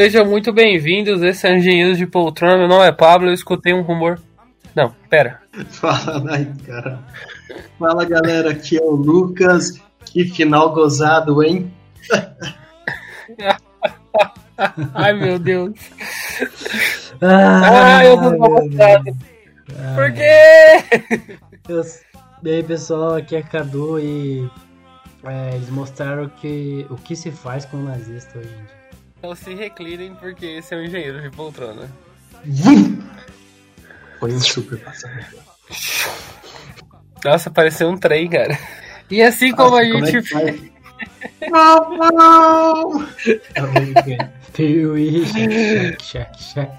Sejam muito bem-vindos, esse é Engenheiros de Poltrona, meu nome é Pablo, eu escutei um rumor. Não, pera. Fala aí, cara. Fala galera, aqui é o Lucas. Que final gozado, hein? Ai meu Deus. Ah, Ai, eu tô gostado. Por quê? E aí pessoal, aqui é Cadu e é, eles mostraram que, o que se faz com o nazista hoje em dia. Então se reclinem porque esse é o engenheiro de poltrona. Foi um super passageiro. Nossa, pareceu um trem, cara. E assim como Nossa, a como gente. É não, não! Piuí, check, check, check.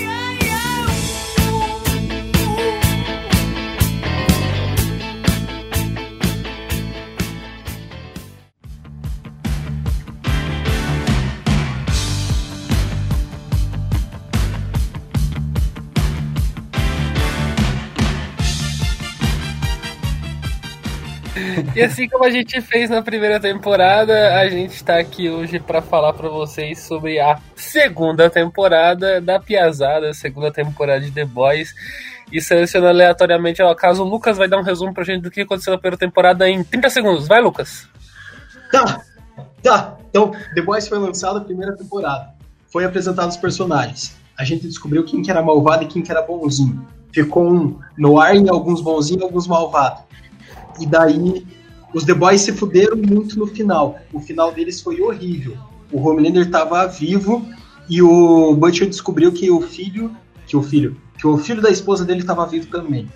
E assim como a gente fez na primeira temporada, a gente está aqui hoje para falar para vocês sobre a segunda temporada da Piazada, segunda temporada de The Boys. E seleciona aleatoriamente ao acaso. O Lucas vai dar um resumo pra gente do que aconteceu na primeira temporada em 30 segundos. Vai, Lucas. Tá, tá. Então, The Boys foi lançado a primeira temporada. Foi apresentado os personagens. A gente descobriu quem que era malvado e quem que era bonzinho. Ficou um no ar em alguns bonzinhos e alguns malvados. E daí os The Boys se fuderam muito no final. O final deles foi horrível. O Homelander estava vivo e o Butcher descobriu que o filho, que o filho, que o filho da esposa dele estava vivo também.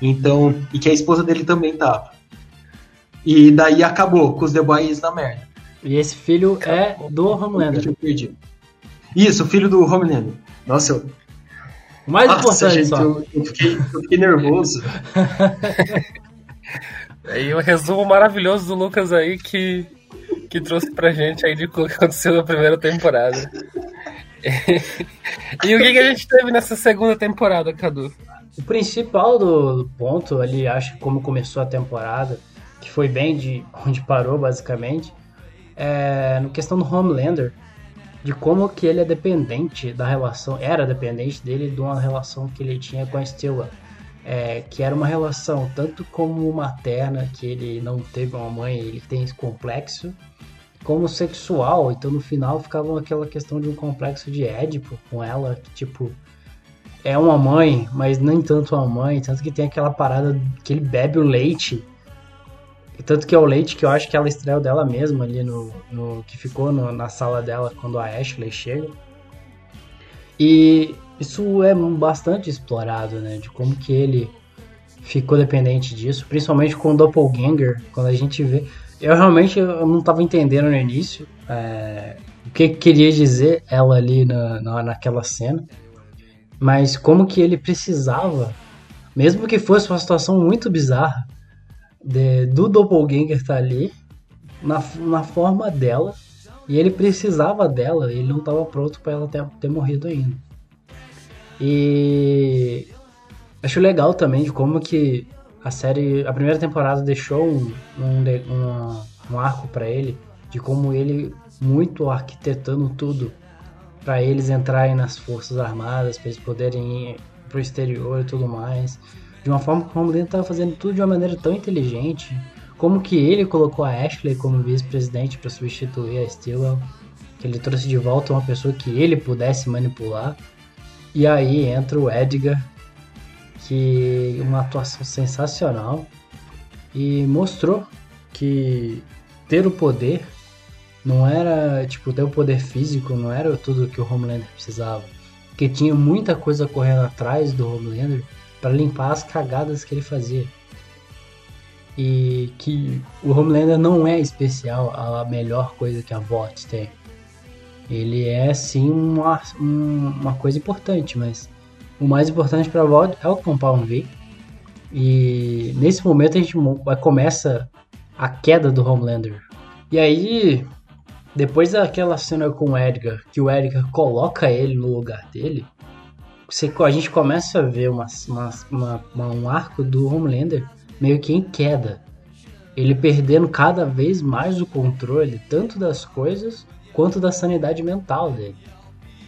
Então, e que a esposa dele também tava. E daí acabou com os The Boys na merda. E esse filho é do Homelander. Eu perdi. Isso, o filho do Homelander. Nossa, eu... O mais Nossa, importante, gente, eu, eu, fiquei, eu fiquei nervoso. E o resumo maravilhoso do Lucas aí que, que trouxe pra gente aí de o que aconteceu na primeira temporada. e o que, que a gente teve nessa segunda temporada, Cadu? O principal do ponto ali, acho que como começou a temporada, que foi bem de onde parou, basicamente, é no questão do Homelander, de como que ele é dependente da relação, era dependente dele de uma relação que ele tinha com a Stella é, que era uma relação tanto como materna, que ele não teve uma mãe, ele tem esse complexo, como sexual. Então no final ficava aquela questão de um complexo de Édipo com ela, que tipo é uma mãe, mas nem tanto uma mãe, tanto que tem aquela parada que ele bebe o leite. E tanto que é o leite que eu acho que ela estreou dela mesma ali no, no que ficou no, na sala dela quando a Ashley chega. E isso é bastante explorado, né? De como que ele ficou dependente disso, principalmente com o Doppelganger, quando a gente vê. Eu realmente eu não estava entendendo no início é, o que queria dizer ela ali na, na, naquela cena, mas como que ele precisava, mesmo que fosse uma situação muito bizarra, de, do Doppelganger estar tá ali, na, na forma dela, e ele precisava dela, ele não estava pronto para ela ter, ter morrido ainda. E acho legal também de como que a série, a primeira temporada deixou um, um, um, um arco para ele, de como ele muito arquitetando tudo para eles entrarem nas forças armadas, para eles poderem ir pro exterior e tudo mais. De uma forma que o Homelander estava fazendo tudo de uma maneira tão inteligente, como que ele colocou a Ashley como vice-presidente para substituir a Stillwell, que ele trouxe de volta uma pessoa que ele pudesse manipular. E aí entra o Edgar, que uma atuação sensacional e mostrou que ter o poder não era tipo ter o poder físico, não era tudo que o Homelander precisava, porque tinha muita coisa correndo atrás do Homelander para limpar as cagadas que ele fazia. E que o Homelander não é especial a melhor coisa que a VOT tem ele é sim uma, uma coisa importante, mas o mais importante para a VOD é o Compound V. E nesse momento a gente começa a queda do Homelander. E aí, depois daquela cena com o Edgar, que o Edgar coloca ele no lugar dele, você, a gente começa a ver uma, uma, uma, um arco do Homelander meio que em queda. Ele perdendo cada vez mais o controle, tanto das coisas quanto da sanidade mental dele.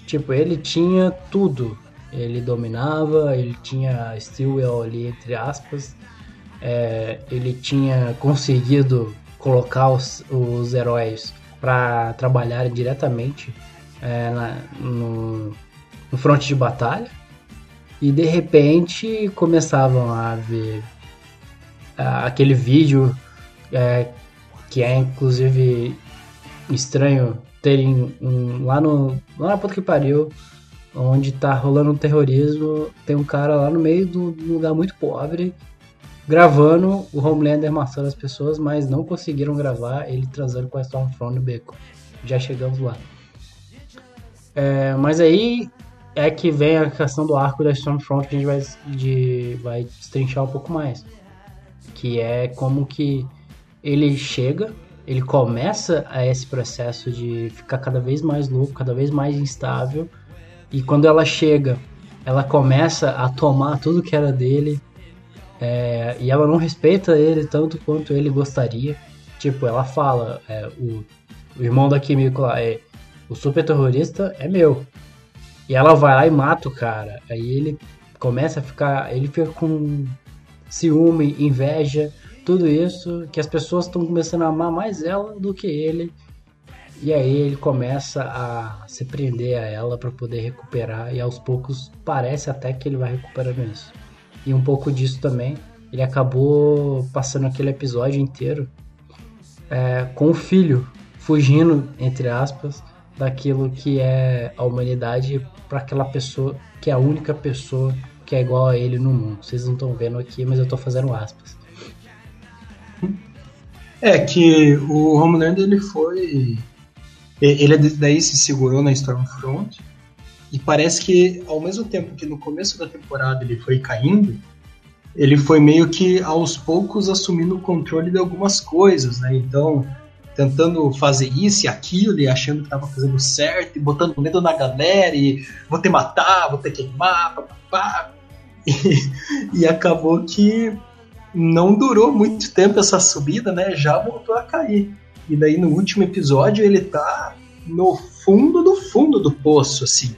Tipo, ele tinha tudo. Ele dominava, ele tinha Stillwell ali, entre aspas. É, ele tinha conseguido colocar os, os heróis para trabalharem diretamente é, na, no, no fronte de batalha. E de repente começavam a ver aquele vídeo é, que é inclusive estranho terem um, lá no lá na puta que pariu onde tá rolando um terrorismo tem um cara lá no meio de um lugar muito pobre gravando o Homelander matando as pessoas mas não conseguiram gravar ele transando com a Stormfront no beco. Já chegamos lá. É, mas aí é que vem a questão do arco da Stormfront que a gente vai, de, vai destrinchar um pouco mais que é como que ele chega, ele começa a esse processo de ficar cada vez mais louco, cada vez mais instável, e quando ela chega, ela começa a tomar tudo que era dele, é, e ela não respeita ele tanto quanto ele gostaria. Tipo, ela fala, é, o, o, irmão da Kimiko lá, é, o super terrorista é meu. E ela vai lá e mata o cara. Aí ele começa a ficar, ele fica com ciúme, inveja, tudo isso, que as pessoas estão começando a amar mais ela do que ele. E aí ele começa a se prender a ela para poder recuperar e aos poucos parece até que ele vai recuperando isso. E um pouco disso também, ele acabou passando aquele episódio inteiro é, com o filho fugindo entre aspas daquilo que é a humanidade para aquela pessoa que é a única pessoa que é igual a ele no mundo. Vocês não estão vendo aqui, mas eu estou fazendo aspas. É que o Homelander ele foi. Ele daí se segurou na Stormfront. E parece que ao mesmo tempo que no começo da temporada ele foi caindo, ele foi meio que aos poucos assumindo o controle de algumas coisas, né? Então, tentando fazer isso e aquilo, e achando que estava fazendo certo, e botando medo na galera, e vou te matar, vou te queimar, papapá. E, e acabou que não durou muito tempo essa subida, né? Já voltou a cair. E daí no último episódio ele tá no fundo do fundo do poço, assim.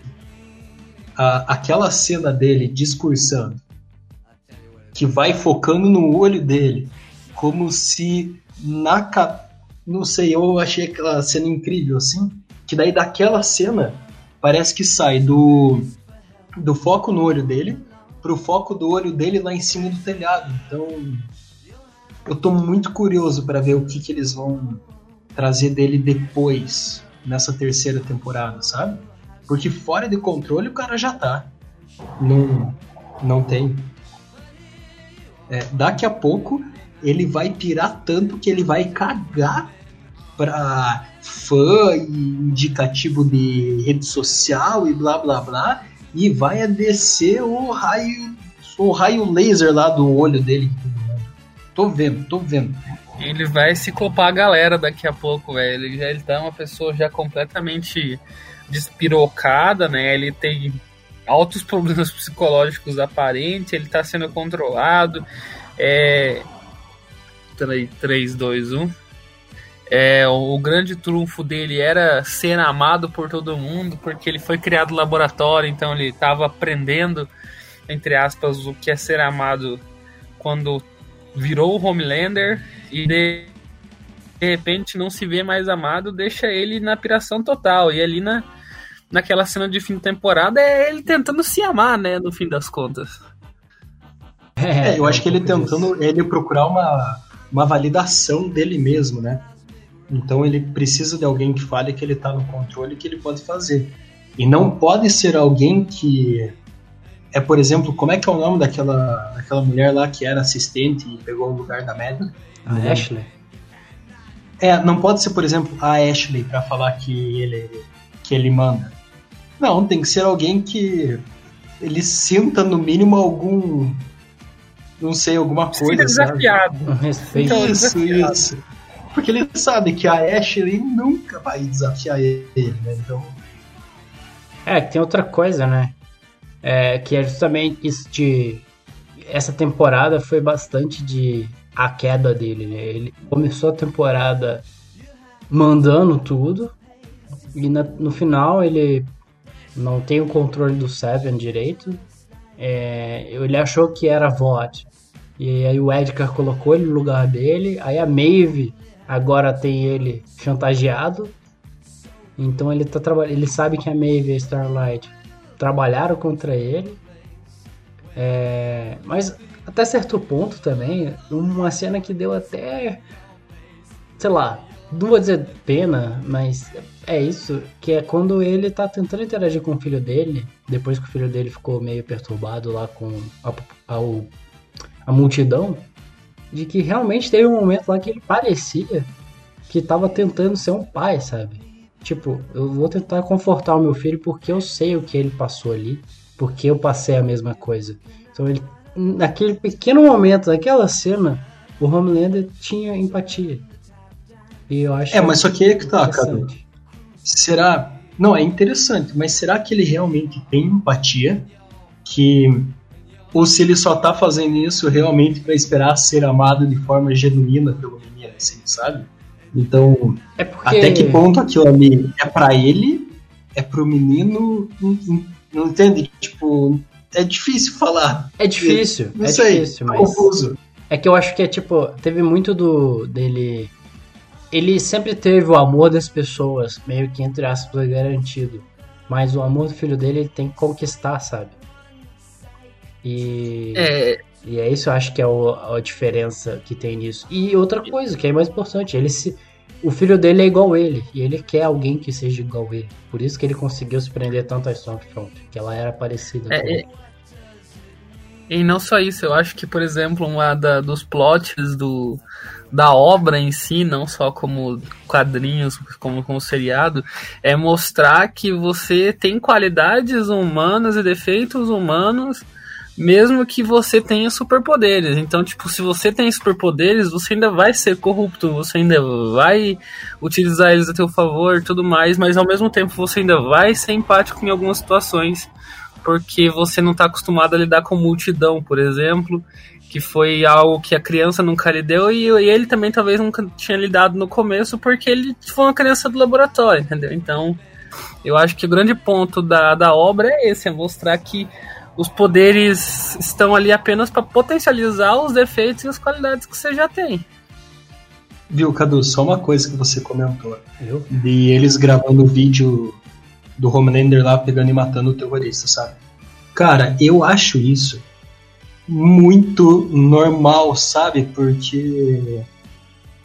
A, aquela cena dele discursando, que vai focando no olho dele, como se na. Não sei, eu achei aquela cena incrível, assim. Que daí daquela cena parece que sai do, do foco no olho dele pro foco do olho dele lá em cima do telhado. Então, eu tô muito curioso para ver o que, que eles vão trazer dele depois, nessa terceira temporada, sabe? Porque fora de controle o cara já tá. Não, não tem. É, daqui a pouco ele vai pirar tanto que ele vai cagar pra fã e indicativo de rede social e blá blá blá e vai descer o raio, o raio laser lá do olho dele. Tô vendo, tô vendo. Ele vai se copar a galera daqui a pouco, velho. Ele já ele tá uma pessoa já completamente despirocada, né? Ele tem altos problemas psicológicos aparentes, ele tá sendo controlado. É. 3, 2, 1. É, o grande trunfo dele era ser amado por todo mundo, porque ele foi criado no laboratório, então ele estava aprendendo, entre aspas, o que é ser amado quando virou o Homelander e de, de repente não se vê mais amado, deixa ele na piração total. E ali na, naquela cena de fim de temporada é ele tentando se amar, né, no fim das contas. É, eu acho que ele tentando ele procurar uma, uma validação dele mesmo, né? Então ele precisa de alguém que fale que ele está no controle que ele pode fazer. E não pode ser alguém que é, por exemplo, como é que é o nome daquela, daquela mulher lá que era assistente e pegou o lugar da Megan? A. Ashley. É, não pode ser, por exemplo, a Ashley para falar que ele que ele manda. Não, tem que ser alguém que ele sinta no mínimo algum não sei, alguma coisa, sabe? desafiado. Um respeito. Então, Isso, desafiado. isso. Porque ele sabe que a Ashley nunca vai desafiar ele, né? Então, É, tem outra coisa, né? É, que é justamente isso de. Essa temporada foi bastante de a queda dele, né? Ele começou a temporada mandando tudo. E na- no final ele não tem o controle do Seven direito. É, ele achou que era VOD. E aí o Edgar colocou ele no lugar dele. Aí a Maeve agora tem ele chantageado. Então ele tá trabalhando. Ele sabe que a Maeve e a Starlight trabalharam contra ele. É, mas até certo ponto também, uma cena que deu até. Sei lá, não vou dizer pena, mas é isso, que é quando ele tá tentando interagir com o filho dele, depois que o filho dele ficou meio perturbado lá com a, a, a multidão, de que realmente teve um momento lá que ele parecia que tava tentando ser um pai, sabe? Tipo, eu vou tentar confortar o meu filho porque eu sei o que ele passou ali, porque eu passei a mesma coisa. Então ele, naquele pequeno momento, naquela cena, o Homelander tinha empatia. E eu acho É, mas só que aí que tá, cara. será. Não, é interessante, mas será que ele realmente tem empatia? Que. Ou se ele só tá fazendo isso realmente pra esperar ser amado de forma genuína pelo menino, assim, sabe? Então, É porque até que ponto aquilo ali é pra ele, é pro menino, não, não- entende? Tipo, é difícil falar. é difícil, Não é sei, difícil, mas confuso. É que eu acho que é tipo, teve muito do dele. Ele sempre teve o amor das pessoas, meio que entre aspas, garantido. Mas o amor do filho dele ele tem que conquistar, sabe? E É, e é isso, eu acho que é o- a diferença que tem nisso. E outra coisa, que é mais importante, ele se. O filho dele é igual ele, e ele quer alguém que seja igual ele. Por isso que ele conseguiu se prender tanto a Stormfront, que ela era parecida É, com é- ele. E não só isso, eu acho que, por exemplo, uma da, dos plots do, da obra em si, não só como quadrinhos, como, como seriado, é mostrar que você tem qualidades humanas e defeitos humanos, mesmo que você tenha superpoderes. Então, tipo, se você tem superpoderes, você ainda vai ser corrupto, você ainda vai utilizar eles a teu favor tudo mais, mas ao mesmo tempo você ainda vai ser empático em algumas situações porque você não está acostumado a lidar com multidão, por exemplo, que foi algo que a criança nunca lidou e, e ele também talvez nunca tinha lidado no começo porque ele foi uma criança do laboratório, entendeu? Então, eu acho que o grande ponto da, da obra é esse, é mostrar que os poderes estão ali apenas para potencializar os defeitos e as qualidades que você já tem. Viu, Cadu, só uma coisa que você comentou. Viu? De eles gravando o vídeo do Homelander lá pegando e matando o terrorista, sabe? Cara, eu acho isso muito normal, sabe? Porque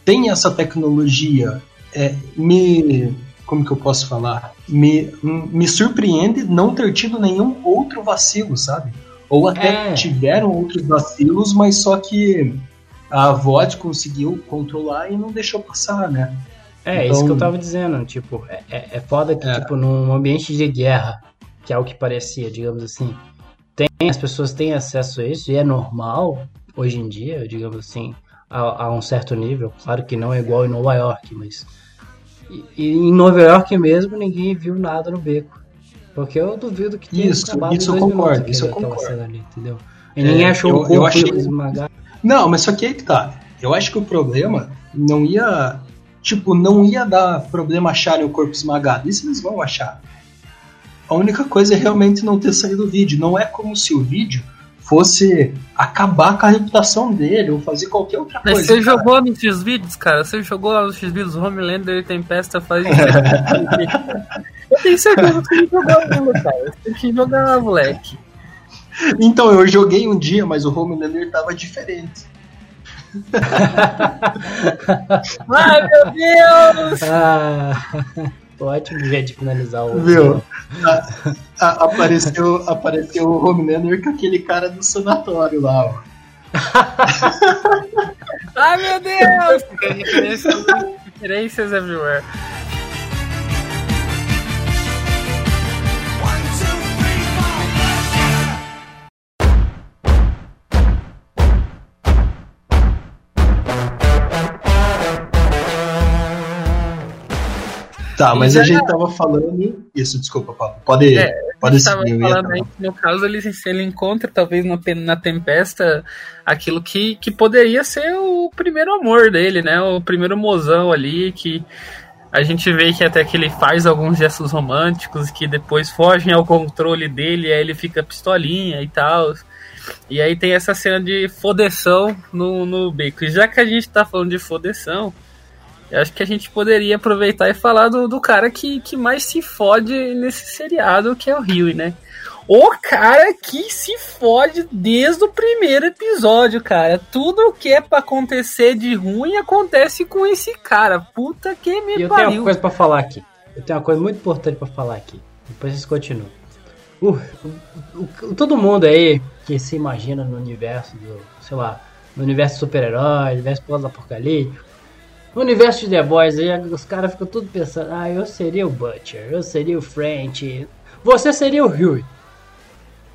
tem essa tecnologia. É, me. Como que eu posso falar? Me, me surpreende não ter tido nenhum outro vacilo, sabe? Ou até É. tiveram outros vacilos, mas só que a VOD conseguiu controlar e não deixou passar, né? É, Então- isso que eu tava dizendo, tipo, é, é, é foda que, É. tipo, num ambiente de guerra, que é o que parecia, digamos assim, tem, as pessoas têm acesso a isso e é normal, hoje em dia, digamos assim, a, a um certo nível, claro que não é igual em Nova York, mas... E, e em Nova York mesmo, ninguém viu nada no beco. Porque eu duvido que tenha Isso, acabado em isso eu dois concordo, minutos isso eu concordo. ali, entendeu? E ninguém É, achou eu- o eu corpo achei- esmagado. Não, mas só que aí que tá. Eu acho que o problema não ia. Tipo, não ia dar problema acharem o corpo esmagado. Isso eles vão achar. A única coisa é realmente não ter saído o vídeo. Não é como se o vídeo fosse acabar com a reputação dele ou fazer qualquer outra Mas coisa. você cara. jogou nos X-Vídeos, cara? Você jogou lá nos X-Vídeos, Homelander e Tempesta faz Eu tenho certeza que você jogou aquilo, cara. Você tem que jogar, moleque. Então, eu joguei um dia, mas o Homelander tava diferente. Ai, meu Deus! Ah, ótimo jeito de finalizar o... Viu? A- a- apareceu, apareceu o Homelander com aquele cara do sanatório lá, ó. Ai, meu Deus! Referências everywhere. Tá, mas a gente tava falando. Isso, desculpa, Paulo. Pode, é, pode seguir. Falando aí, no caso, ele, ele encontra, talvez na, na Tempesta, aquilo que, que poderia ser o primeiro amor dele, né? O primeiro mozão ali, que a gente vê que até que ele faz alguns gestos românticos que depois fogem ao controle dele, aí ele fica pistolinha e tal. E aí tem essa cena de fodeção no, no beco. E já que a gente tá falando de fodeção eu acho que a gente poderia aproveitar e falar do, do cara que, que mais se fode nesse seriado, que é o Rio, né? O cara que se fode desde o primeiro episódio, cara. Tudo o que é pra acontecer de ruim acontece com esse cara. Puta que me e eu pariu. Eu tenho uma coisa pra falar aqui. Eu tenho uma coisa muito importante pra falar aqui. Depois vocês continuam. Uh, o, o, todo mundo aí que se imagina no universo do, sei lá, no universo super-herói, universo pós-apocalíptico, no universo de The Boys aí, os caras ficam tudo pensando, ah, eu seria o Butcher, eu seria o French, você seria o Huey.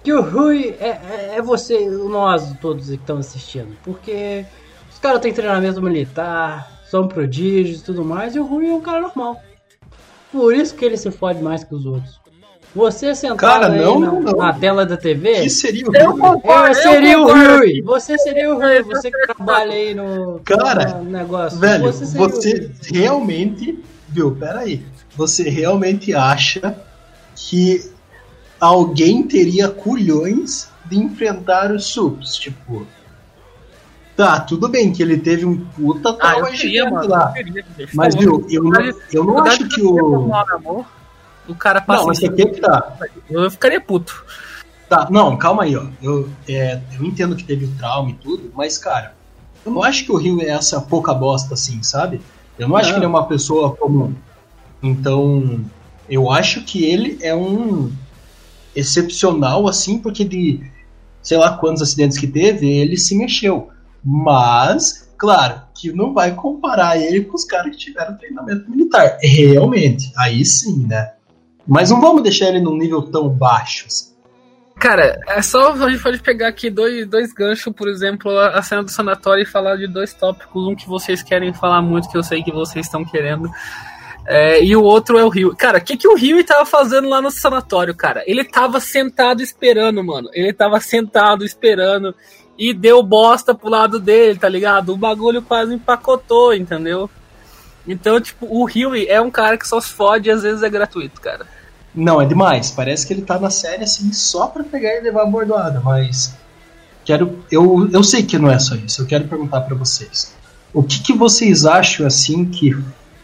Que o Huey é, é, é você, nós todos que estamos assistindo. Porque os caras têm treinamento militar, são prodígios e tudo mais, e o Huey é um cara normal. Por isso que ele se fode mais que os outros. Você sentado Cara, não, na, não. na, tela da TV. Que seria o Rui? Eu, seria o Rui. Você seria o Rui. Você que trabalha aí no, Cara, no negócio. Velho, você, você realmente. Viu, peraí. Você realmente acha que alguém teria culhões de enfrentar os subs? Tipo. Tá, tudo bem que ele teve um puta ah, eu queria, mano, lá. Eu queria, mas, viu, eu, eu, eu não acho que o o cara passa. Não, mas aqui que tá. Eu ficaria puto. Tá, não, calma aí, ó. Eu, é, eu entendo que teve o trauma e tudo, mas, cara, eu não acho que o Rio é essa pouca bosta assim, sabe? Eu não, não. acho que ele é uma pessoa comum. Então, eu acho que ele é um excepcional, assim, porque de sei lá quantos acidentes que teve, ele se mexeu. Mas, claro, que não vai comparar ele com os caras que tiveram treinamento militar. Realmente, aí sim, né? Mas não vamos deixar ele num nível tão baixo. Assim. Cara, é só a gente pode pegar aqui dois, dois ganchos, por exemplo, a cena do sanatório e falar de dois tópicos. Um que vocês querem falar muito, que eu sei que vocês estão querendo. É, e o outro é o Rio. Cara, o que, que o Rio tava fazendo lá no sanatório, cara? Ele tava sentado esperando, mano. Ele tava sentado esperando e deu bosta pro lado dele, tá ligado? O bagulho quase empacotou, entendeu? Então, tipo, o Rio é um cara que só se fode e às vezes é gratuito, cara. Não, é demais. Parece que ele tá na série assim só pra pegar e levar a bordoada, mas. Quero. Eu, eu sei que não é só isso. Eu quero perguntar para vocês. O que, que vocês acham assim que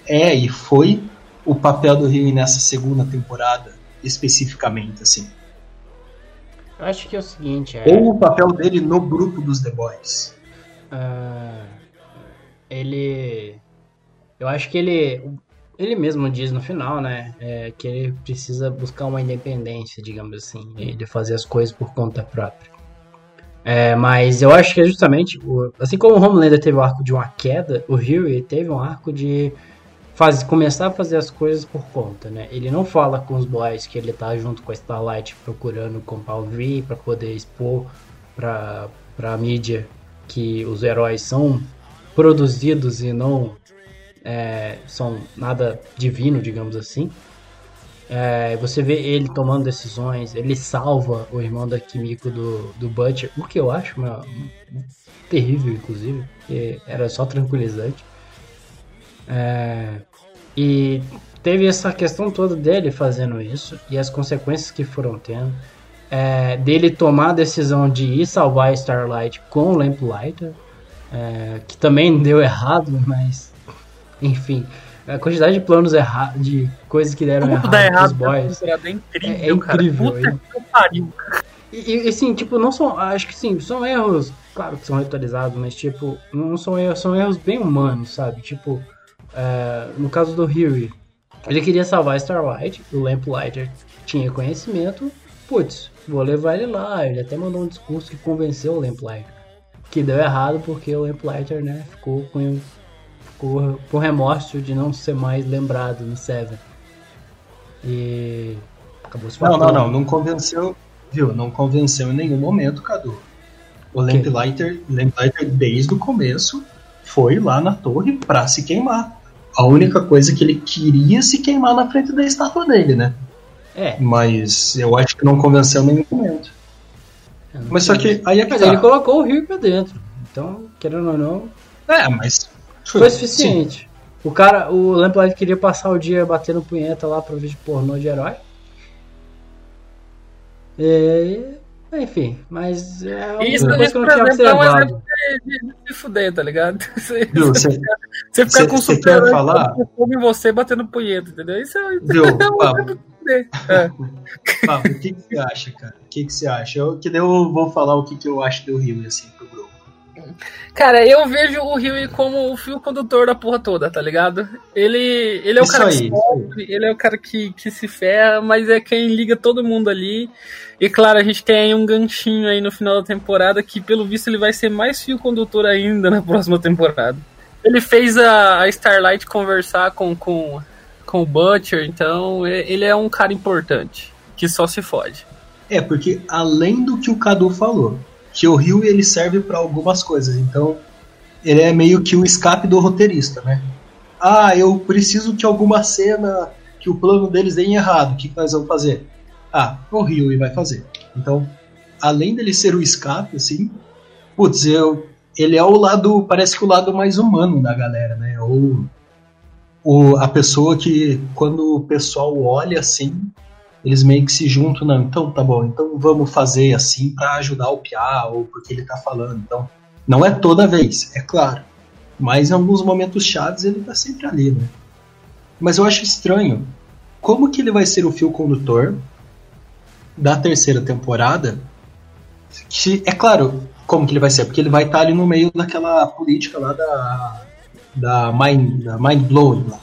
é e foi o papel do Rio nessa segunda temporada, especificamente, assim? Eu acho que é o seguinte. É... Ou o papel dele no grupo dos The Boys. Uh, ele. Eu acho que ele ele mesmo diz no final, né, é, que ele precisa buscar uma independência, digamos assim, de fazer as coisas por conta própria. É, mas eu acho que é justamente, assim como o Homelander teve o arco de uma queda, o Huey teve um arco de faz, começar a fazer as coisas por conta, né? Ele não fala com os boys que ele tá junto com a Starlight procurando comprar o V para poder expor para para mídia que os heróis são produzidos e não é, são nada divino, digamos assim. É, você vê ele tomando decisões, ele salva o irmão da Kimiko do, do Butcher, o que eu acho uma, terrível, inclusive, porque era só tranquilizante. É, e teve essa questão toda dele fazendo isso e as consequências que foram tendo. É, dele tomar a decisão de ir salvar Starlight com o Lamplighter, é, que também deu errado, mas enfim, a quantidade de planos errados, de coisas que deram errado, errado pros boys. É incrível, é, é incrível. Cara. Puta que pariu. E, e assim, tipo, não são. Acho que sim, são erros, claro que são reutilizados, mas tipo, não são erros, são erros bem humanos, sabe? Tipo, é, no caso do Huey, ele queria salvar Starlight, o Lamplighter tinha conhecimento, putz, vou levar ele lá. Ele até mandou um discurso que convenceu o Lamplighter. Que deu errado porque o Lamplighter, né, ficou com por, por remorso de não ser mais lembrado no Seven. E acabou se Não, não, não, não convenceu, viu? Não convenceu em nenhum momento, Cadu. O Lamplighter, Lamplighter desde o começo foi lá na torre pra se queimar. A única coisa que ele queria se queimar na frente da estátua dele, né? É. Mas eu acho que não convenceu em nenhum momento. Mas só que aí é que Mas tá. ele colocou o Rio pra dentro. Então, querendo ou não, É, mas. Foi suficiente. O cara, o Lamplight queria passar o dia batendo punheta lá pro vídeo pornô de herói. É, enfim, mas é uma Isso, coisa isso que eu por não tinha exemplo, é um observado. exemplo de, de se fuder, tá ligado? Você, Viu, você, você ficar cê- com cê super quer falar? em você batendo punheta, entendeu? Isso é, Viu, é um Pablo? É. Pablo, o que, que você acha, cara? O que, que você acha? Eu, que daí eu vou falar o que, que eu acho do Rio, assim, pro grupo. Cara, eu vejo o Rio como o fio condutor da porra toda, tá ligado? Ele, ele é o Isso cara aí, que sofre, ele é o cara que, que se ferra, mas é quem liga todo mundo ali. E claro, a gente tem aí um ganchinho aí no final da temporada que, pelo visto, ele vai ser mais fio condutor ainda na próxima temporada. Ele fez a, a Starlight conversar com, com, com o Butcher, então ele é um cara importante, que só se fode. É, porque além do que o Cadu falou, que o Rio ele serve pra algumas coisas, então ele é meio que o escape do roteirista, né? Ah, eu preciso que alguma cena que o plano deles dê errado, o que, que nós vamos fazer? Ah, o Rio vai fazer. Então, além dele ser o escape, assim, putz, eu, ele é o lado, parece que o lado mais humano da galera, né? Ou o, a pessoa que, quando o pessoal olha assim, eles meio que se juntam, não, então tá bom, então vamos fazer assim pra ajudar o Piá, ou porque ele tá falando. Então, não é toda vez, é claro. Mas em alguns momentos chaves ele tá sempre ali, né? Mas eu acho estranho. Como que ele vai ser o fio condutor da terceira temporada? Que, é claro, como que ele vai ser? Porque ele vai estar ali no meio daquela política lá da, da, mind, da mind blowing lá.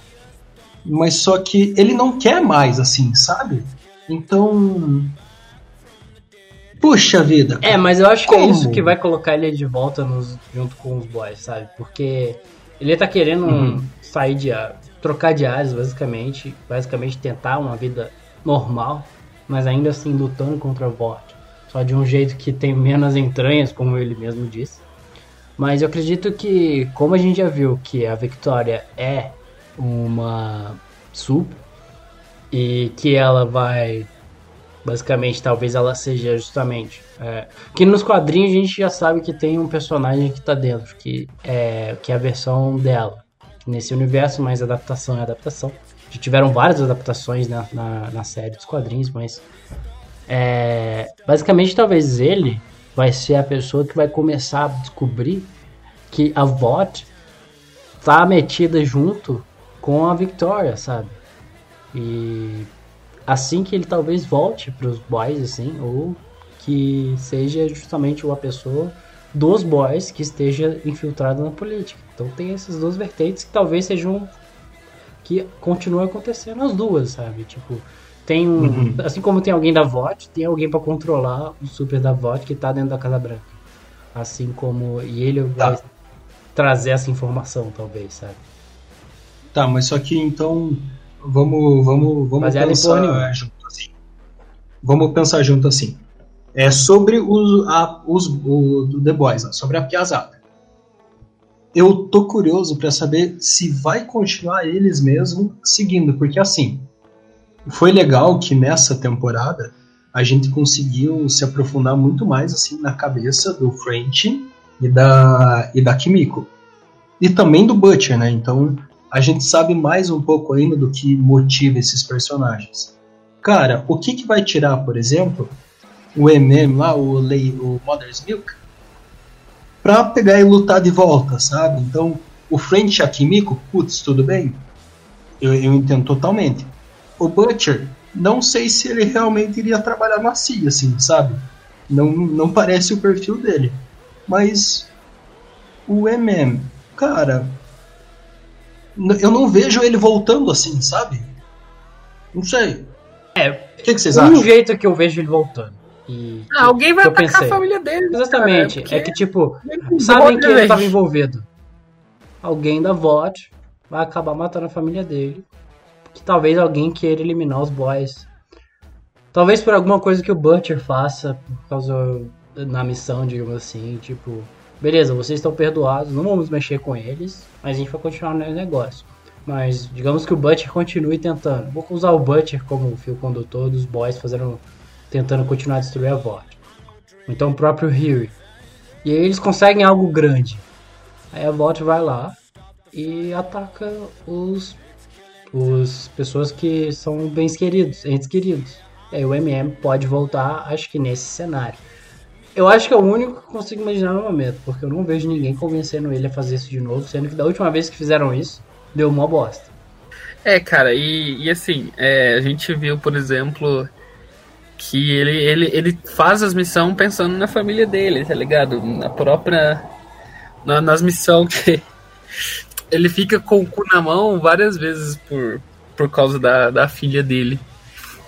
Mas só que ele não quer mais assim, sabe? Então. Puxa vida. É, mas eu acho que é Como? isso que vai colocar ele de volta nos- junto com os boys, sabe? Porque ele tá querendo Uhum. sair de ar- trocar de áreas, basicamente, basicamente tentar uma vida normal, mas ainda assim lutando contra o Vought. Só de um jeito que tem menos entranhas, como ele mesmo disse. Mas eu acredito que, como a gente já viu que a Victoria é uma sub e que ela vai basicamente talvez ela seja justamente é, que nos quadrinhos a gente já sabe que tem um personagem que tá dentro que é que é a versão dela nesse universo mas adaptação é adaptação já tiveram várias adaptações na, na, na série dos quadrinhos mas é, basicamente talvez ele vai ser a pessoa que vai começar a descobrir que a VOT tá metida junto com a Victoria, sabe? E assim que ele talvez volte para os boys, assim, ou que seja justamente uma pessoa dos boys que esteja infiltrada na política. Então tem essas duas vertentes que talvez sejam que continuem acontecendo as duas, sabe? Tipo, tem um, Uhum. assim como tem alguém da VOT, tem alguém para controlar o super da VOT que tá dentro da Casa Branca. Assim como e ele vai Tá. trazer essa informação, talvez, sabe? Tá, mas só que então vamos vamos vamos Baseado pensar junto assim. Vamos pensar junto assim. É sobre os, a, os o, The Boys, sobre a piazada. Eu tô curioso pra saber se vai continuar eles mesmo seguindo, porque assim, foi legal que nessa temporada a gente conseguiu se aprofundar muito mais assim na cabeça do French e da e da Kimiko. E também do Butcher, né? Então, a gente sabe mais um pouco ainda do que motiva esses personagens. Cara, o que, que vai tirar, por exemplo, o MM lá, o, o Mother's Milk, pra pegar e lutar de volta, sabe? Então, o French e a Kimiko, putz, tudo bem. Eu, eu entendo totalmente. O Butcher, não sei se ele realmente iria trabalhar na CIA, assim, sabe? Não, não parece o perfil dele. Mas o MM, cara, eu não vejo ele voltando assim, sabe? Não sei. É, O que, que vocês um acham? jeito que eu vejo ele voltando. E Ah, alguém vai que atacar pensei. a família dele. Exatamente. cara, é que, tipo, sabem que ele estava envolvido. Alguém da VOT vai acabar matando a família dele. Que talvez alguém queira eliminar os boys. Talvez por alguma coisa que o Butcher faça, por causa na missão, digamos assim, tipo, beleza, vocês estão perdoados, não vamos mexer com eles, mas a gente vai continuar no negócio. Mas digamos que o Butcher continue tentando. Vou usar o Butcher como fio condutor dos boys fazendo, tentando continuar a destruir a VOD. Então o próprio Huey. E aí eles conseguem algo grande. Aí a VOD vai lá e ataca os, os pessoas que são bens queridos, entes queridos. E aí o MM pode voltar, acho que nesse cenário. Eu acho que é o único que consigo imaginar no momento, porque eu não vejo ninguém convencendo ele a fazer isso de novo, sendo que da última vez que fizeram isso, deu uma bosta. É, cara, e, e assim, é, a gente viu, por exemplo, que ele, ele, ele faz as missões pensando na família dele, tá ligado? Na própria. Na, nas missões que ele fica com o cu na mão várias vezes por, por causa da, da filha dele.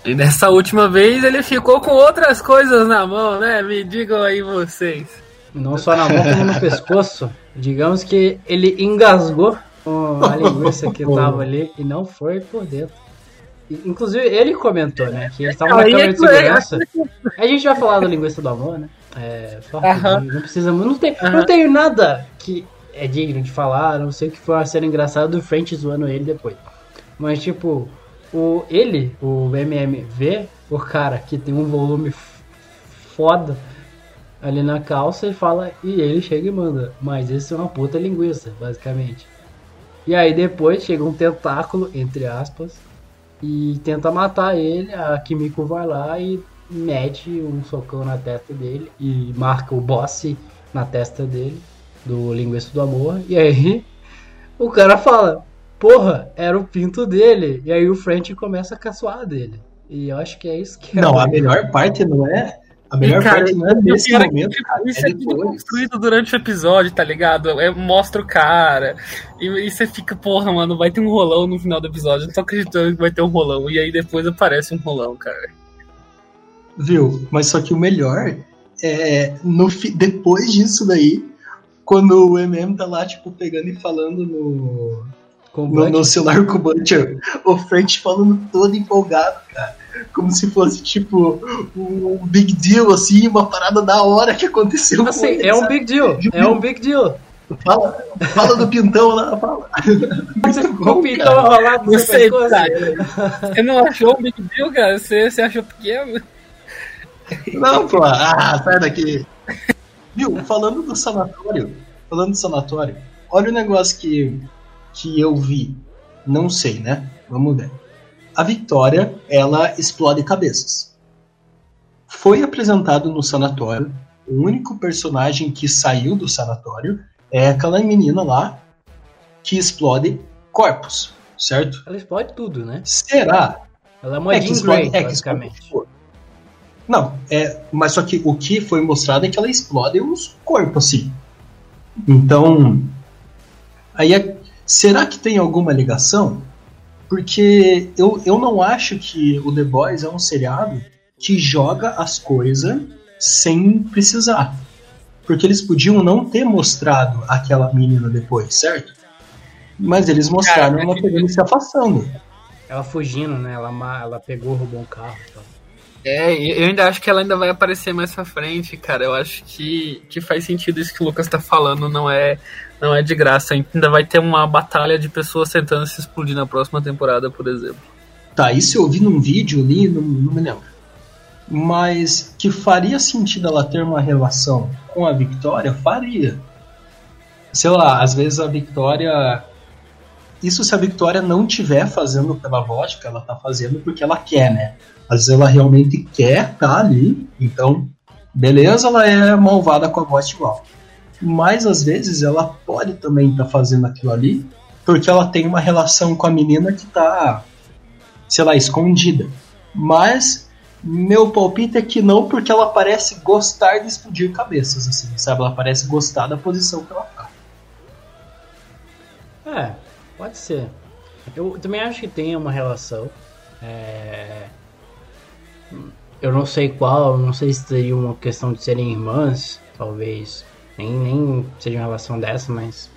E nessa última vez ele ficou com outras coisas na mão, né? Me digam aí vocês. Não só na mão, como no pescoço. Digamos que ele engasgou a linguiça que tava ali e não foi por dentro. Inclusive, ele comentou, né? Que eles estavam na câmera de segurança. A gente vai falar da linguiça do amor, né? É, não precisa. Não tem, não tenho nada que é digno de falar, não sei o que foi uma cena engraçada do French zoando ele depois. Mas, tipo, o, ele, o MMV, o cara que tem um volume foda ali na calça e fala, e ele chega e manda, mas esse é uma puta linguiça, basicamente. E aí depois chega um tentáculo, entre aspas, e tenta matar ele, a Kimiko vai lá e mete um socão na testa dele e marca o boss na testa dele, do linguiça do amor, e aí o cara fala, porra, era o pinto dele. E aí o French começa a caçoar dele. E eu acho que é isso que é. Não, a melhor parte não é. A melhor e, cara, parte não é nesse momento. Que, cara, isso é, é tudo construído durante o episódio, tá ligado? É, mostra o cara. E, e, você fica, porra, mano, vai ter um rolão no final do episódio. não tô acreditando que vai ter um rolão. E aí depois aparece um rolão, cara. Viu? Mas só que o melhor é no, depois disso daí, quando o MM tá lá, tipo, pegando e falando no no, no, celular com o Butcher, o French falando todo empolgado, cara. Como se fosse, tipo, um big deal, assim, uma parada da hora que aconteceu assim, ele, É um big deal, é um big deal. Fala, fala do pintão lá, fala. o pintão rolado no você, você não achou um big deal, cara? Você, você achou pequeno? Não, pô, ah, sai daqui. Viu, falando do sanatório, falando do sanatório, olha o negócio que que eu vi, não sei, né? Vamos ver. A Victoria, ela explode cabeças. Foi apresentado no sanatório. O único personagem que saiu do sanatório é aquela menina lá que explode corpos, certo? Ela explode tudo, né? Será? Ela é uma é Jean explode, Grey, é basicamente. Não, é, mas só que o que foi mostrado é que ela explode os corpos, assim. Então, aí é Será que tem alguma ligação? Porque eu, eu não acho que o The Boys é um seriado que joga as coisas sem precisar. Porque eles podiam não ter mostrado aquela menina depois, certo? Mas eles mostraram Cara, ela pegando se afastando. Ela fugindo, né? Ela, ela pegou, roubou um carro. Então. É, eu ainda acho que ela ainda vai aparecer mais pra frente, cara. Eu acho que, que faz sentido isso que o Lucas tá falando, não é não é de graça. Ainda vai ter uma batalha de pessoas tentando se explodir na próxima temporada, por exemplo. Tá, isso eu vi num vídeo ali, não, não me lembro. Mas que faria sentido ela ter uma relação com a Victoria? Faria. Sei lá, às vezes a Victoria. Isso se a Victoria não tiver fazendo pela vodka, ela tá fazendo porque ela quer, né? Às vezes ela realmente quer tá ali, então, beleza, ela é malvada com a voz igual mas às vezes ela pode também estar tá fazendo aquilo ali porque ela tem uma relação com a menina que está, sei lá, escondida. Mas meu palpite é que não, porque ela parece gostar de explodir cabeças, assim, sabe? Ela parece gostar da posição que ela tá. É, pode ser. Eu também acho que tem uma relação. É... Eu não sei qual, não sei se seria uma questão de serem irmãs, talvez nem, nem seja uma relação dessa, mas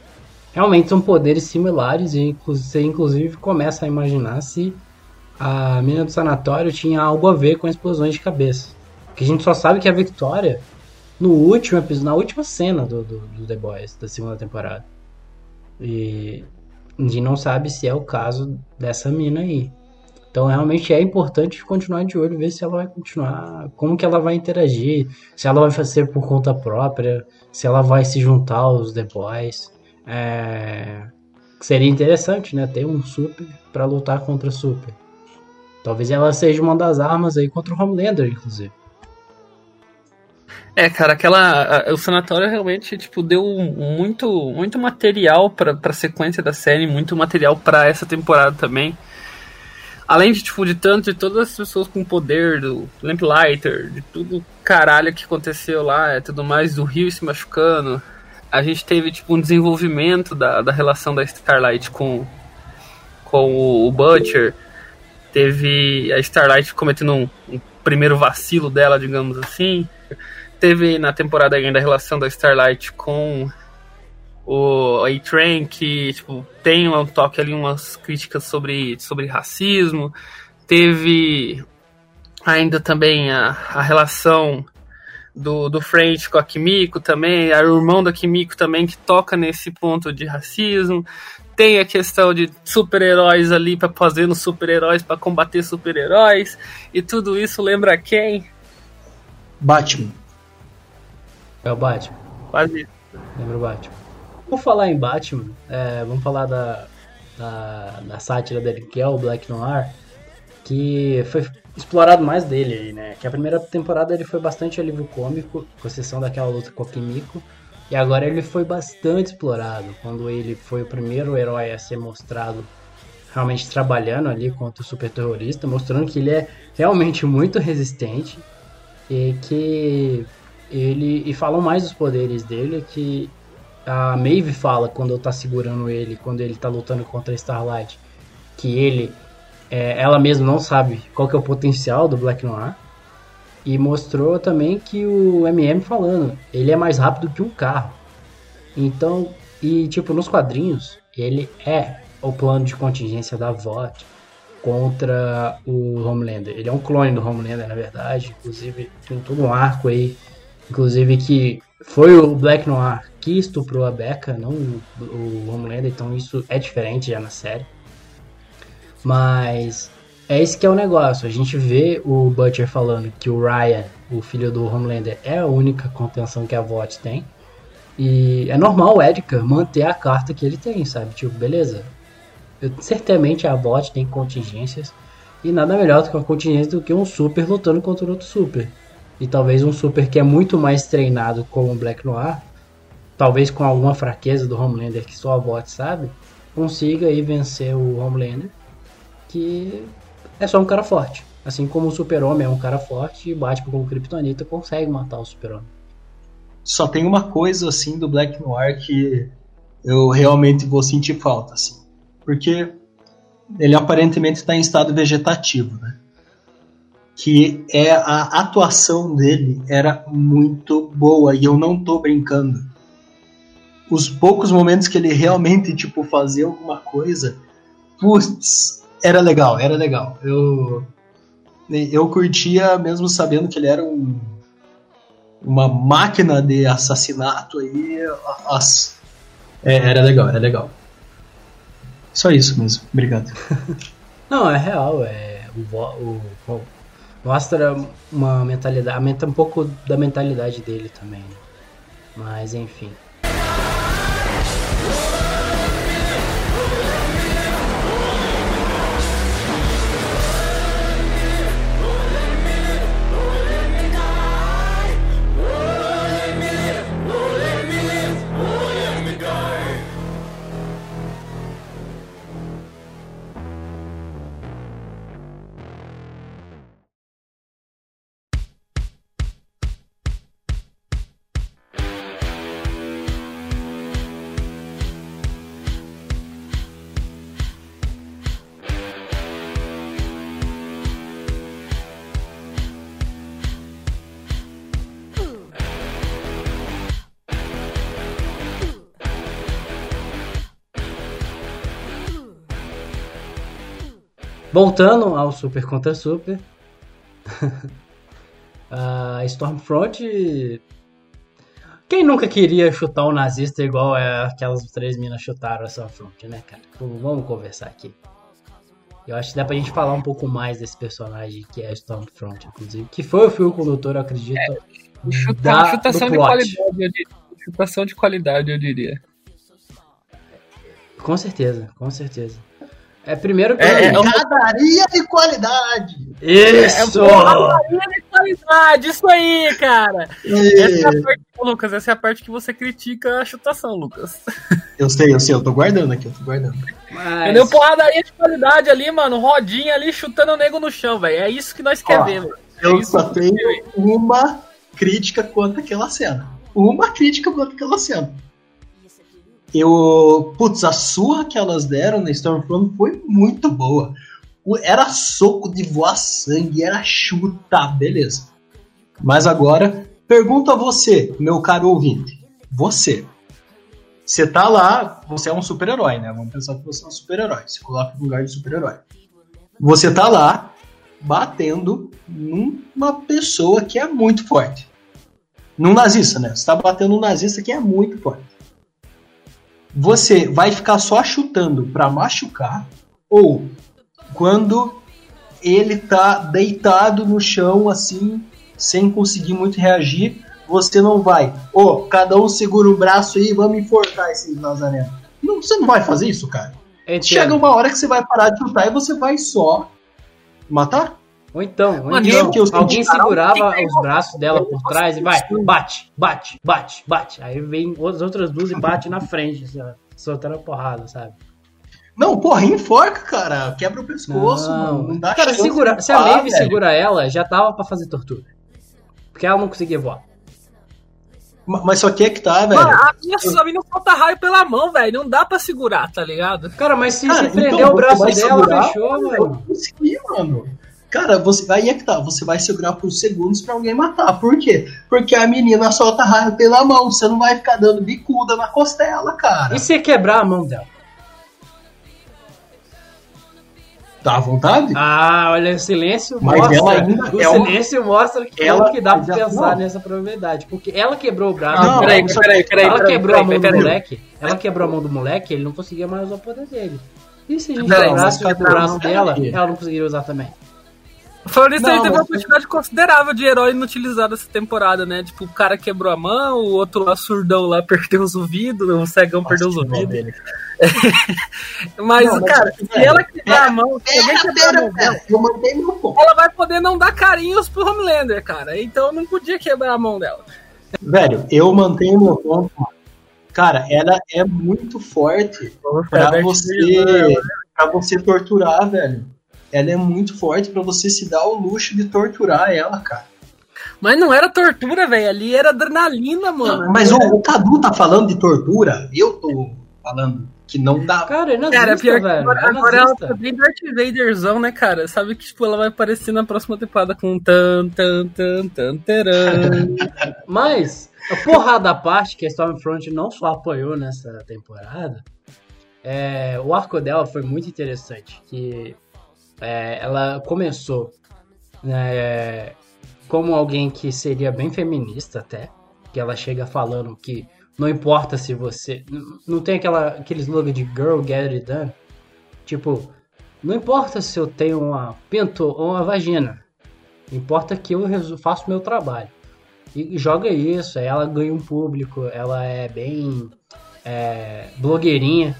realmente são poderes similares e você inclusive começa a imaginar se a menina do sanatório tinha algo a ver com explosões de cabeça. Porque a gente só sabe que a Victoria, no último episódio, na última cena do, do, do The Boys, da segunda temporada. E A gente não sabe se é o caso dessa mina aí. Então realmente é importante continuar de olho, ver se ela vai continuar, como que ela vai interagir, se ela vai fazer por conta própria, se ela vai se juntar aos The Boys. É... Seria interessante, né? Ter um super para lutar contra super. Talvez ela seja uma das armas aí contra o Homelander, inclusive. É, cara, aquela. O sanatório realmente, tipo, deu muito, muito material pra, pra sequência da série, muito material para essa temporada também. Além de, tipo, de tanto de todas as pessoas com poder, do Lamplighter, de tudo caralho que aconteceu lá, é tudo mais, do Rio se machucando. A gente teve, tipo, um desenvolvimento da, da relação da Starlight com, com o, o Butcher. Teve a Starlight cometendo um, um primeiro vacilo dela, digamos assim. Teve na temporada ainda a relação da Starlight com o A-Train, que tipo, tem um toque ali, umas críticas sobre, sobre racismo. Teve ainda também a, a relação do, do French com a Kimiko também, a irmão da Kimiko também que toca nesse ponto de racismo. Tem a questão de super-heróis ali para fazer super-heróis para combater super-heróis e tudo isso lembra quem? Batman. É o Batman. Quase. Lembra o Batman. Vamos falar em Batman, é, vamos falar da, da, da, sátira dele, que é o Black Noir, que foi explorado mais dele aí, né? Que a primeira temporada ele foi bastante alívio cômico, com exceção daquela luta com o Kimiko, e agora ele foi bastante explorado, quando ele foi o primeiro herói a ser mostrado realmente trabalhando ali contra o super terrorista, mostrando que ele é realmente muito resistente e que ele e falam mais dos poderes dele que a Maeve fala quando tá segurando ele, quando ele tá lutando contra a Starlight, que ele, é, ela mesma não sabe qual que é o potencial do Black Noir. E mostrou também que o MM falando, ele é mais rápido que um carro. Então, e tipo, nos quadrinhos, ele é o plano de contingência da VOT contra o Homelander. Ele é um clone do Homelander, na verdade. Inclusive, tem todo um arco aí. Inclusive que foi o Black Noir que estuprou a Becca, não o, Homelander, então isso é diferente já na série. Mas é esse que é o negócio. A gente vê o Butcher falando que o Ryan, o filho do Homelander, é a única contenção que a VOT tem. E é normal o Edgar manter a carta que ele tem, sabe? Tipo, beleza. Eu, certamente a VOT tem contingências. E nada melhor do que uma contingência do que um super lutando contra outro super. E talvez um super que é muito mais treinado como o Black Noir talvez com alguma fraqueza do Homelander que só a bot sabe, consiga aí vencer o Homelander, que é só um cara forte. Assim como o Super-Homem é um cara forte e Batman como Kryptonita consegue matar o Super-Homem. Só tem uma coisa assim do Black Noir que eu realmente vou sentir falta, assim. Porque ele aparentemente está em estado vegetativo, né? Que é a atuação dele era muito boa e eu não tô brincando os poucos momentos que ele realmente, tipo, fazia alguma coisa, putz, era legal, era legal. Eu, eu curtia mesmo sabendo que ele era um, uma máquina de assassinato aí. As, é, era legal, era legal. Só isso mesmo, obrigado. Não, é real, é o, o, o mostra uma mentalidade, aumenta um pouco da mentalidade dele também. Né? Mas enfim. Voltando ao Super contra Super. a Stormfront Quem nunca queria chutar um nazista igual é, aquelas três minas chutaram a Stormfront, né, cara? Vamos conversar aqui. Eu acho que dá pra gente falar um pouco mais desse personagem que é Stormfront, inclusive. Que foi o fio condutor, eu acredito. É, chuta, da, chutação de qualidade. Chutação de qualidade, eu diria. Com certeza, com certeza. É primeiro que. É, é padaria de qualidade! Isso! É, padaria de qualidade, isso aí, cara! Essa é a parte, Lucas, essa é a parte que você critica a chutação, Lucas. Eu sei, eu sei, eu tô guardando aqui, eu tô guardando. Mas... Entendeu? Porradaria de qualidade ali, mano. Rodinha ali chutando o nego no chão, velho. É isso que nós queremos. É eu só tenho uma crítica quanto àquela cena. Uma crítica quanto àquela cena eu. Putz, a surra que elas deram na Stormfront foi muito boa. Era soco de voar sangue, era chuta, beleza. Mas agora, pergunta a você, meu caro ouvinte. Você. Você tá lá, você é um super-herói, né? Vamos pensar que você é um super-herói. Se coloca no lugar de super-herói. Você tá lá batendo numa pessoa que é muito forte. Num nazista, né? Você tá batendo num nazista que é muito forte você vai ficar só chutando para machucar ou quando ele tá deitado no chão assim, sem conseguir muito reagir, você não vai, ô, oh, cada um segura o braço aí, vamos enforcar esse Nazareno. Não, você não vai fazer isso, cara. Entendo. Chega uma hora que você vai parar de chutar e você vai só matar. Ou então, ou então alguém segurava os braços dela por trás e vai, bate, bate, bate, bate. Aí vem as outras duas e bate na frente, assim, soltando a porrada, sabe? Não, porra, enforca, cara. Quebra o pescoço. Não, não dá cara, segura, se a Maeve segura ela, já tava pra fazer tortura. Porque ela não conseguia voar. Mas só que é que tá, velho. Mano, a minha sobe não falta raio pela mão, velho. Não dá pra segurar, tá ligado? Cara, mas se, cara, se prender então, o braço dela, segurar, fechou, mano. Eu consegui, mano. Cara, você, aí é que tá, você vai segurar por segundos para alguém matar. Por quê? Porque a menina solta raio pela mão, você não vai ficar dando bicuda na costela, cara. E se quebrar a mão dela? Tá à vontade? Ah, olha, o silêncio Mas mostra. Ela ainda o é silêncio uma... mostra que, ela, que dá pra pensar não. nessa probabilidade. Porque ela quebrou o braço. Não, peraí, peraí, peraí. Ela peraí, quebrou peraí, a mão do moleque. Ela quebrou a mão do moleque, ele não conseguia mais usar o poder dele. E se a gente quebrasse o braço dela, ela não conseguiria usar também. Falando isso, aí teve uma quantidade considerável de herói inutilizado essa temporada, né? Tipo, o cara quebrou a mão, o outro lá, surdão lá, perdeu os ouvidos, o cegão Nossa, perdeu os ouvidos. mas, não, cara, se ela quebrar a mão, se alguém quebrar a mão dela, ela vai poder não dar carinhos pro Homelander, cara. Então não podia quebrar a mão dela. Velho, eu mantenho meu ponto. Cara, ela é muito forte pra você, pra você torturar, velho ela é muito forte para você se dar o luxo de torturar ela, cara. Mas não era tortura, velho. Ali era adrenalina, mano. mas o, o, Cadu tá falando de tortura. Eu tô falando que não dá. Cara, é nazista, cara, pior velho. Agora, é agora ela tá bem Darth Vaderzão, né, cara? Sabe que tipo, ela vai aparecer na próxima temporada com tan, tan, tan, tan, taran. Mas, a porrada à parte que a Stormfront não só apoiou nessa temporada, é, o arco dela foi muito interessante. Que é, ela começou né, como alguém que seria bem feminista até, que ela chega falando que não importa se você. Não tem aquela, aquele slogan de girl get it done? Tipo, não importa se eu tenho uma pinto ou uma vagina. Importa que eu faço meu trabalho. E joga isso, ela ganha um público, ela é bem é, blogueirinha,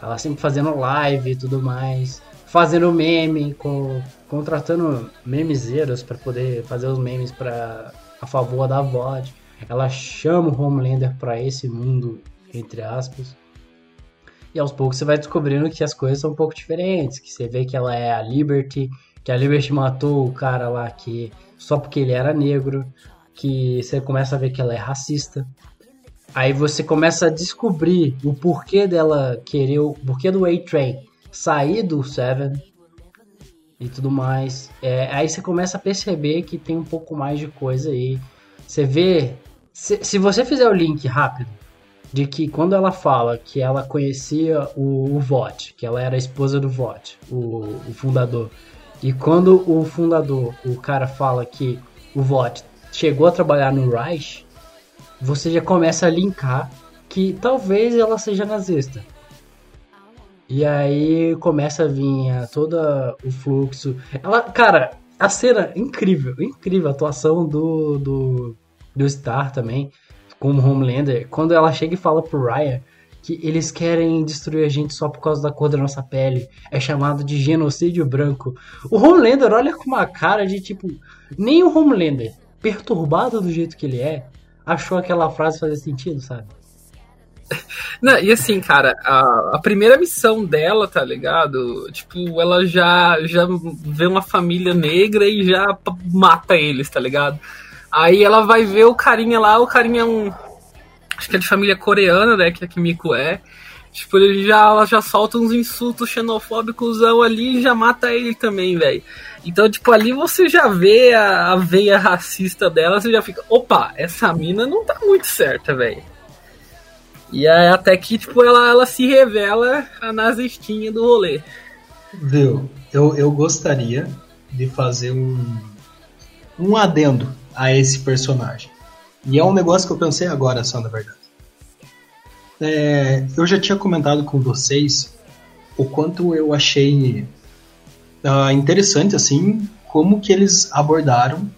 ela sempre fazendo live e tudo mais fazendo meme, com, contratando memezeiros para poder fazer os memes para a favor da VOD. Ela chama o Homelander para esse mundo, entre aspas. E aos poucos você vai descobrindo que as coisas são um pouco diferentes, que você vê que ela é a Liberty, que a Liberty matou o cara lá que só porque ele era negro, que você começa a ver que ela é racista. Aí você começa a descobrir o porquê dela querer, o porquê do A-Train sair do Seven e tudo mais. É, aí você começa a perceber que tem um pouco mais de coisa aí. Você vê. Se, se você fizer o link rápido de que quando ela fala que ela conhecia o, o Vought, que ela era a esposa do Vought, o, o, fundador, e quando o fundador, o cara fala que o Vought chegou a trabalhar no Reich, você já começa a linkar que talvez ela seja nazista. E aí começa a vir todo o fluxo. Ela, cara, a cena incrível, incrível a atuação do, do, do Star também, como Homelander, quando ela chega e fala pro Ryan que eles querem destruir a gente só por causa da cor da nossa pele. É chamado de genocídio branco. O Homelander olha com uma cara de tipo. Nem o Homelander, perturbado do jeito que ele é, achou aquela frase fazer sentido, sabe? Não, e assim, cara, a, a, primeira missão dela, tá ligado? Tipo, ela já, já vê uma família negra e já mata eles, tá ligado? Aí ela vai ver o carinha lá, o carinha é um. Acho que é de família coreana, né? Que a Kimiko é. Tipo, ele já, ela já solta uns insultos xenofóbicos ali e já mata ele também, velho. Então, tipo, ali você já vê a, a veia racista dela, você já fica, opa, essa mina não tá muito certa, velho. E aí, até que, tipo, ela, ela se revela a nazistinha do rolê. Viu? Eu, eu gostaria de fazer um, um adendo a esse personagem. E é um negócio que eu pensei agora, só na verdade. É, eu já tinha comentado com vocês o quanto eu achei uh, interessante, assim, como que eles abordaram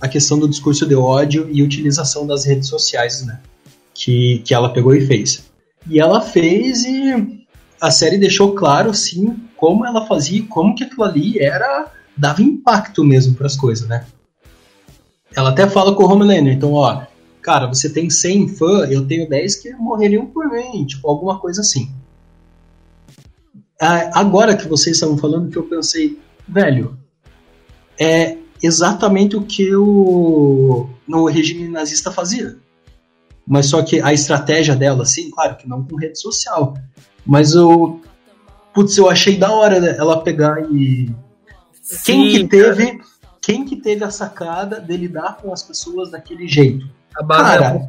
a questão do discurso de ódio e utilização das redes sociais, né? Que, que ela pegou e fez. E ela fez e a série deixou claro, sim, como ela fazia como que aquilo ali era dava impacto mesmo para as coisas, né? Ela até fala com o Homelander, então, ó, cara, você tem 100 fãs, eu tenho 10 que morreriam por mim, tipo, alguma coisa assim. Ah, agora que vocês estavam falando, que eu pensei, velho, é exatamente o que o no regime nazista fazia mas só que a estratégia dela, assim, claro que não com rede social, mas eu, putz, eu achei da hora ela pegar e Sim, quem que teve, cara. quem que teve a sacada de lidar com as pessoas daquele jeito? A cara,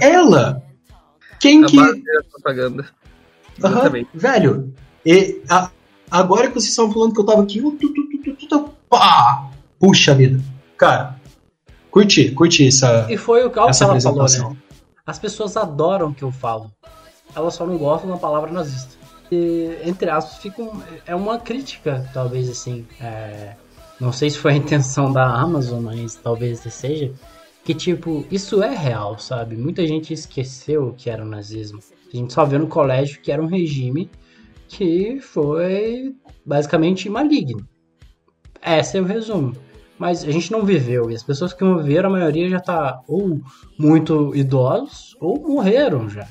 ela. Quem a que propaganda. Uhum, velho, e, a, agora que vocês estão falando que eu tava aqui, tu, tu, tu, pá, puxa vida. Cara, curti, curti essa E foi o que ela falou, né? As pessoas adoram o que eu falo. Elas só não gostam da palavra nazista. E, entre aspas, fica um, é uma crítica, talvez assim. É, não sei se foi a intenção da Amazon, mas talvez seja. Que tipo, isso é real, sabe? Muita gente esqueceu o que era o nazismo. A gente só vê no colégio que era um regime que foi basicamente maligno. Esse é o resumo mas a gente não viveu. E as pessoas que viveram, a maioria já tá ou muito idosos ou morreram já.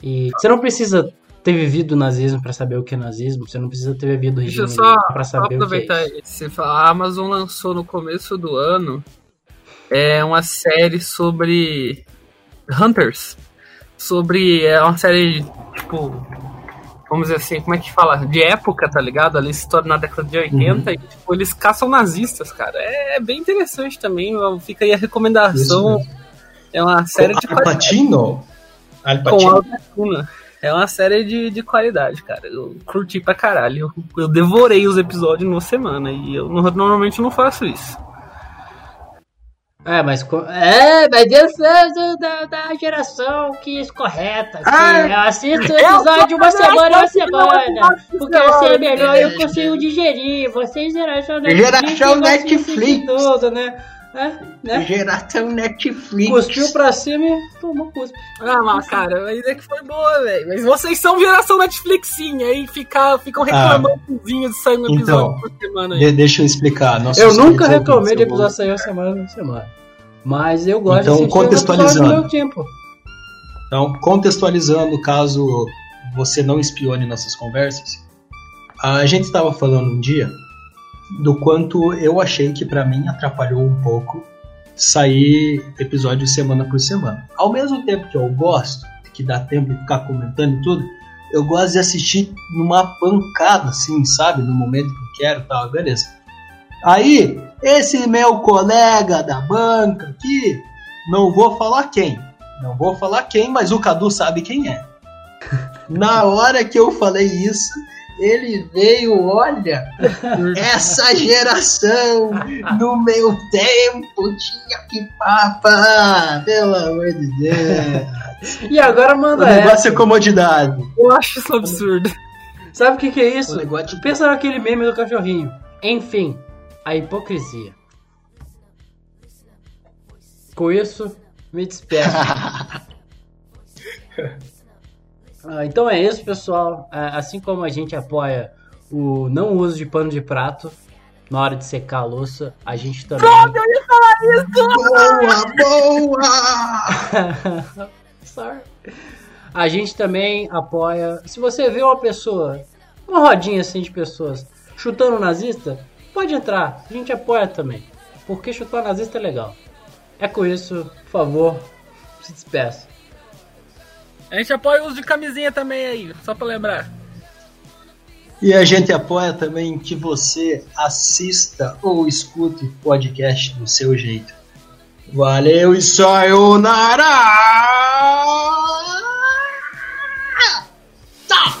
E você não precisa ter vivido o nazismo para saber o que é nazismo, você não precisa ter vivido o regime para saber o que é isso. A Amazon lançou no começo do ano é uma série sobre Hunters, sobre é uma série tipo vamos dizer assim, como é que fala? De época, tá ligado? Ali se torna na década de 80 uhum. e tipo, eles caçam nazistas, cara. É, é bem interessante também. Fica aí a recomendação. É uma série Com de Alpatino? Com É uma série de, de qualidade, cara. Eu curti pra caralho. Eu, eu devorei os episódios numa semana e eu normalmente não faço isso. É, mas é, mas eu sou da, da geração que escorreta. Assim, ah, eu assisto o episódio uma semana uma semana. Porque assim é melhor eu consigo digerir. Vocês geração Netflix. Geração Netflix. Tudo, né? É, né? Geração Netflix. Cuspiu pra cima e tomou cuspe. Ah, mas cara, mas é que foi boa, velho. Mas vocês são geração Netflix sim, aí fica, ficam ah. reclamando ah, de sair um episódio então, por semana. Aí. Deixa eu explicar. Nossa, eu nunca reclamei de episódio sair uma semana por semana. Mas eu gosto então, de contextualizando. meu tempo. Então, contextualizando, caso você não espione nossas conversas, a gente estava falando um dia do quanto eu achei que para mim atrapalhou um pouco sair episódio semana por semana. Ao mesmo tempo que eu gosto, que dá tempo de ficar comentando e tudo, eu gosto de assistir numa pancada, assim, sabe? No momento que eu quero tal, beleza. Aí, esse meu colega da banca aqui, não vou falar quem, não vou falar quem, mas o Cadu sabe quem é. Na hora que eu falei isso, Ele veio, olha, essa geração no meu tempo tinha que papa, pelo amor de Deus. E agora O manda negócio essa. é comodidade. Eu acho isso absurdo. Sabe o que, que é isso? O negócio de... Pensa naquele meme do cachorrinho. Enfim, a hipocrisia. Com isso, me despeço. Ah, então é isso, pessoal. Ah, Assim como a gente apoia o não uso de pano de prato na hora de secar a louça, a gente também. Boa, boa! Sorry. A gente também apoia. Se você vê uma pessoa, uma rodinha assim de pessoas chutando nazista, pode entrar. A gente apoia também. Porque chutar nazista é legal. É com isso, por favor, se despeça. A gente apoia o uso de camisinha também aí, só pra lembrar. E a gente apoia também que você assista ou escute o podcast do seu jeito. Valeu e sayonara! Tá!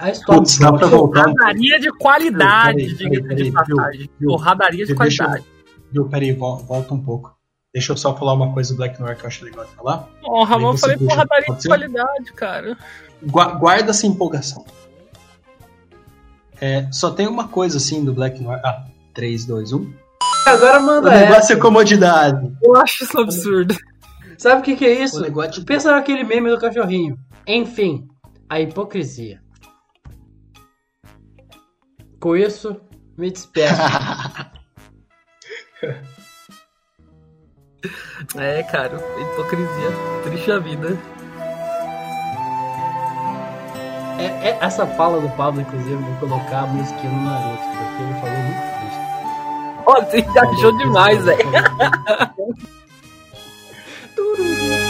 A história. Putz, dá pra voltar. Porradaria de qualidade, diga-se de passagem. Porradaria de qualidade. Viu, peraí, vol- volta um pouco. Deixa eu só falar uma coisa do Black Noir que eu acho legal de falar. Ó, Ramon, eu você falei porradaria de qualidade, cara. Gua- guarda essa empolgação. É, só tem uma coisa assim do Black Noir. Ah, 3, 2, 1. Agora O manda essa. negócio é comodidade. Eu acho isso absurdo. Sabe o que, que é O isso? negócio de Pensa naquele meme do cachorrinho. Enfim, a hipocrisia. Com isso, me despeço. É, cara, hipocrisia. Triste a vida. É, é- essa fala do Pablo, inclusive, vou colocar a musiquinha no Naruto, porque ele falou muito triste. Ó, você encaixou demais, velho.